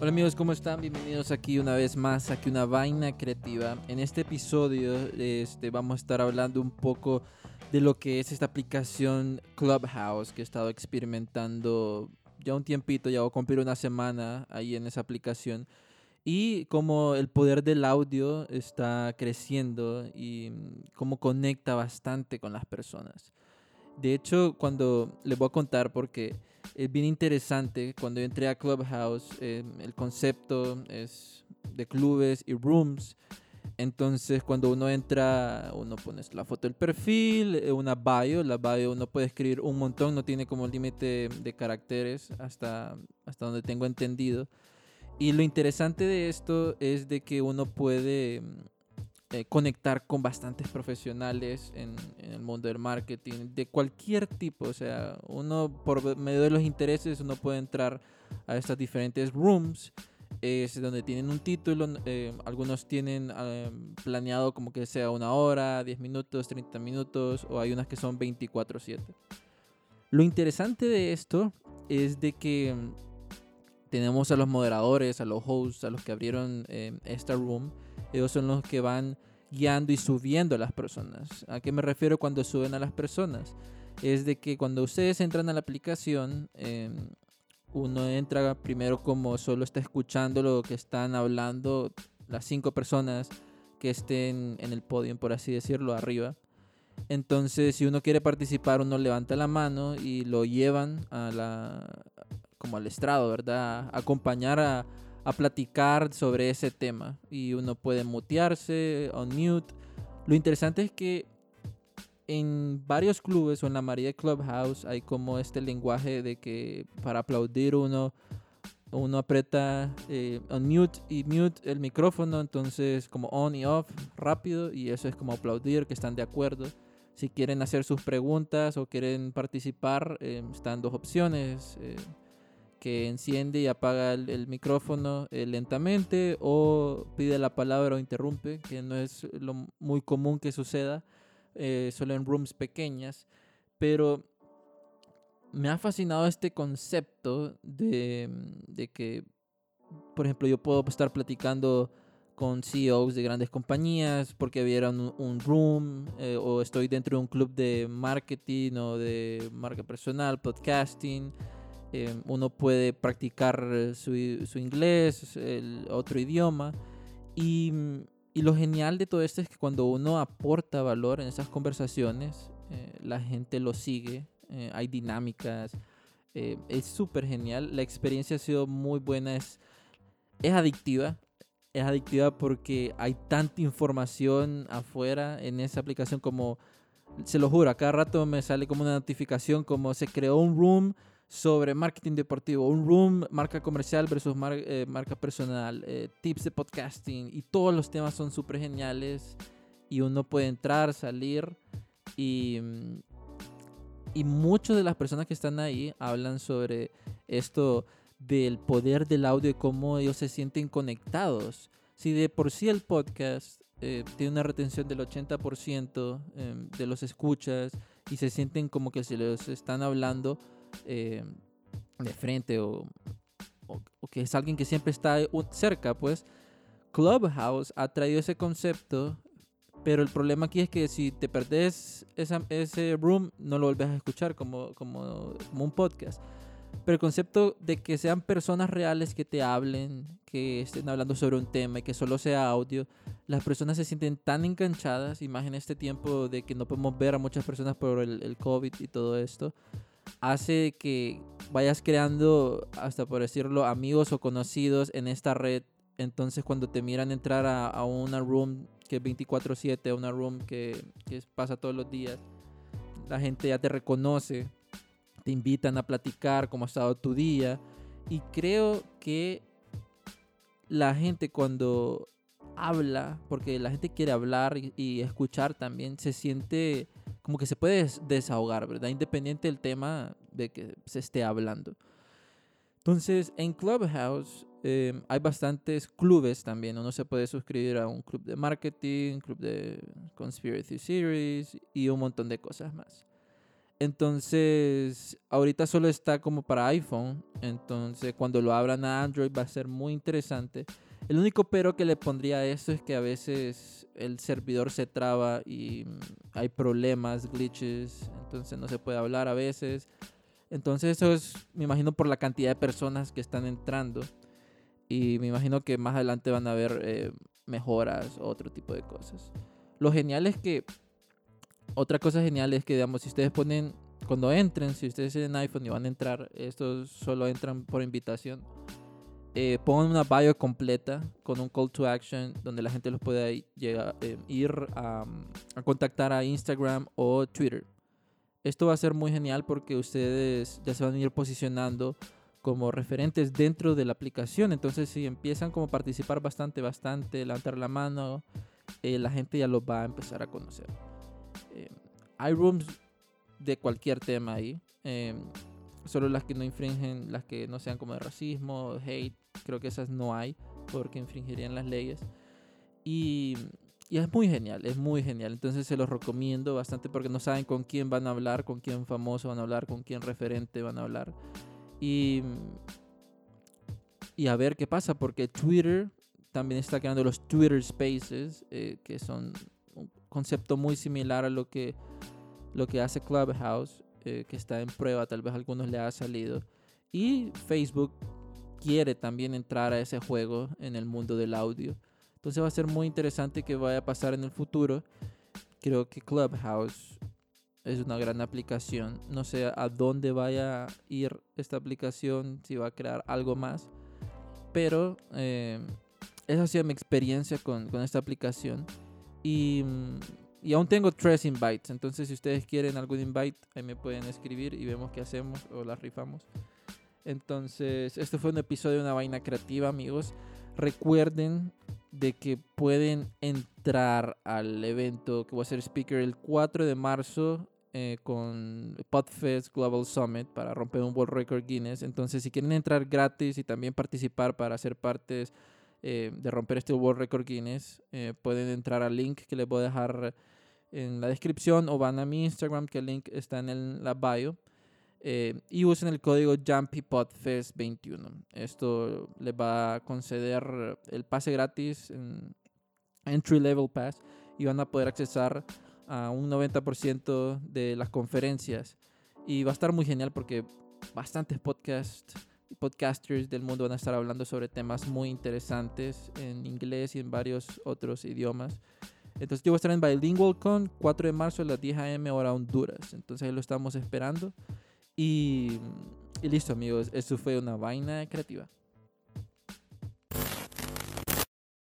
Hola amigos, ¿cómo están? Bienvenidos aquí una vez más, aquí una vaina creativa. En este episodio este, vamos a estar hablando un poco de lo que es esta aplicación Clubhouse que he estado experimentando ya un tiempito, ya voy a cumplir una semana ahí en esa aplicación. Y cómo el poder del audio está creciendo y cómo conecta bastante con las personas. De hecho, cuando les voy a contar porque es bien interesante, cuando yo entré a Clubhouse, eh, el concepto es de clubes y rooms. Entonces, cuando uno entra, uno pone la foto del perfil, eh, una bio. La bio uno puede escribir un montón, no tiene como límite de caracteres hasta, hasta donde tengo entendido. Y lo interesante de esto es de que uno puede eh, conectar con bastantes profesionales en, el mundo del marketing, de cualquier tipo. O sea, uno por medio de los intereses, uno puede entrar a estas diferentes rooms. Es donde tienen un título, eh, algunos tienen eh, planeado como que sea una hora, 10 minutos, 30 minutos, o hay unas que son 24/7. Lo interesante de esto es de que mm, tenemos a los moderadores, a los hosts, a los que abrieron esta room, ellos son los que van guiando y subiendo a las personas. ¿A qué me refiero cuando suben a las personas? Es de que cuando ustedes entran a la aplicación, em, uno entra primero como solo está escuchando lo que están hablando las cinco personas que estén en el podio, por así decirlo, arriba. Entonces, si uno quiere participar, uno levanta la mano y lo llevan a la, como al estrado, ¿verdad? acompañar a, a platicar sobre ese tema. Y uno puede mutearse, on mute. Lo interesante es que en varios clubes o en la María Clubhouse hay como este lenguaje de que para aplaudir uno uno aprieta eh, on mute y mute el micrófono, entonces como on y off rápido y eso es como aplaudir que están de acuerdo. Si quieren hacer sus preguntas o quieren participar, eh, están dos opciones. Eh, que enciende y apaga el, micrófono eh, lentamente o pide la palabra o interrumpe, que no es lo muy común que suceda, eh, solo en rooms pequeñas. Pero me ha fascinado este concepto de, de que, por ejemplo, yo puedo estar platicando con CEOs de grandes compañías porque vieron un, room eh, o estoy dentro de un club de marketing o de marca personal, podcasting Em, uno puede practicar su, su, inglés, el otro idioma. Y, y, lo genial de todo esto es que cuando uno aporta valor en esas conversaciones, eh, la gente lo sigue, eh, hay dinámicas, eh, es súper genial. La experiencia ha sido muy buena, es, es adictiva. Es adictiva porque hay tanta información afuera en esa aplicación como, se lo juro, a cada rato me sale como una notificación como se creó un room sobre marketing deportivo, un room, marca comercial versus eh, marca personal, eh, tips de podcasting y todos los temas son súper geniales y uno puede entrar, salir y, mm, y muchas de las personas que están ahí hablan sobre esto del poder del audio y cómo ellos se sienten conectados. Si de por sí el podcast eh, tiene una retención del 80% em, de los escuchas y se sienten como que se les están hablando, eh, de frente o, o, que es alguien que siempre está cerca, pues Clubhouse ha traído ese concepto, pero el problema aquí es que si te perdés esa, ese room, no lo vuelves a escuchar como, como, como un podcast. Pero el concepto de que sean personas reales que te hablen, que estén hablando sobre un tema y que solo sea audio, las personas se sienten tan enganchadas, y más en este tiempo de que no podemos ver a muchas personas por el, el COVID y todo esto, hace que vayas creando, hasta por decirlo, amigos o conocidos en esta red. Entonces cuando te miran entrar a, una room que es 24/7, una room que, que pasa todos los días, la gente ya te reconoce, te invitan a platicar cómo ha estado tu día. Y creo que la gente cuando habla, porque la gente quiere hablar y escuchar también, se siente como que se puede desahogar, ¿verdad? Independiente del tema de que se esté hablando. Entonces, en Clubhouse em, hay bastantes clubes también. Uno se puede suscribir a un club de marketing, club de conspiracy series y un montón de cosas más. Entonces, ahorita solo está como para iPhone. Entonces, cuando lo abran a Android va a ser muy interesante. El único pero que le pondría a esto es que a veces el servidor se traba y hay problemas, glitches, entonces no se puede hablar a veces. Entonces eso es, me imagino, por la cantidad de personas que están entrando. Y me imagino que más adelante van a haber eh, mejoras o otro tipo de cosas. Lo genial es que, otra cosa genial es que, digamos, si ustedes ponen, cuando entren, si ustedes tienen iPhone y van a entrar, estos solo entran por invitación eh, pongan una bio completa con un call to action donde la gente los pueda llegar, eh, ir a, contactar a Instagram o Twitter. Esto va a ser muy genial porque ustedes ya se van a ir posicionando como referentes dentro de la aplicación. Entonces, si empiezan como a participar bastante, bastante, levantar la mano, eh, la gente ya los va a empezar a conocer. hay rooms de cualquier tema ahí solo las que no infringen, las que no sean como de racismo, hate, creo que esas no hay porque infringirían las leyes. Y, y, es muy genial, es muy genial. Entonces se los recomiendo bastante porque no saben con quién van a hablar, con quién famoso van a hablar, con quién referente van a hablar. Y, y a ver qué pasa porque Twitter también está creando los Twitter Spaces, eh, que son un concepto muy similar a lo que, lo que hace Clubhouse. Eh, que está en prueba, tal vez a algunos le ha salido. Y Facebook quiere también entrar a ese juego en el mundo del audio. Entonces va a ser muy interesante que vaya a pasar en el futuro. Creo que Clubhouse es una gran aplicación. No sé a dónde vaya a ir esta aplicación, si va a crear algo más. Pero eh, esa ha sido mi experiencia con, con esta aplicación. Y mm, y aún tengo tres invites. Entonces, si ustedes quieren algún invite, ahí me pueden escribir y vemos qué hacemos o las rifamos. Entonces, este fue un episodio de una vaina creativa, amigos. Recuerden de que pueden entrar al evento que voy a ser speaker el 4 de marzo eh, con Podfest Global Summit para romper un World Record Guinness. Entonces, si quieren entrar gratis y también participar para ser partes eh, de romper este World Record Guinness, eh, pueden entrar al link que les voy a dejar en la descripción o van a mi Instagram, que el link está en el, la bio. Eh, y usen el código JumpyPodFest21. Esto les va a conceder el pase gratis, en Entry Level Pass, y van a poder accesar a un 90% de las conferencias. Y va a estar muy genial porque bastantes podcasts podcasters del mundo van a estar hablando sobre temas muy interesantes en inglés y en varios otros idiomas. Entonces yo voy a estar en Bilingual Con 4 de marzo a las 10 a.m. hora Honduras. Entonces ahí lo estamos esperando. Y, y listo amigos, eso fue una vaina creativa.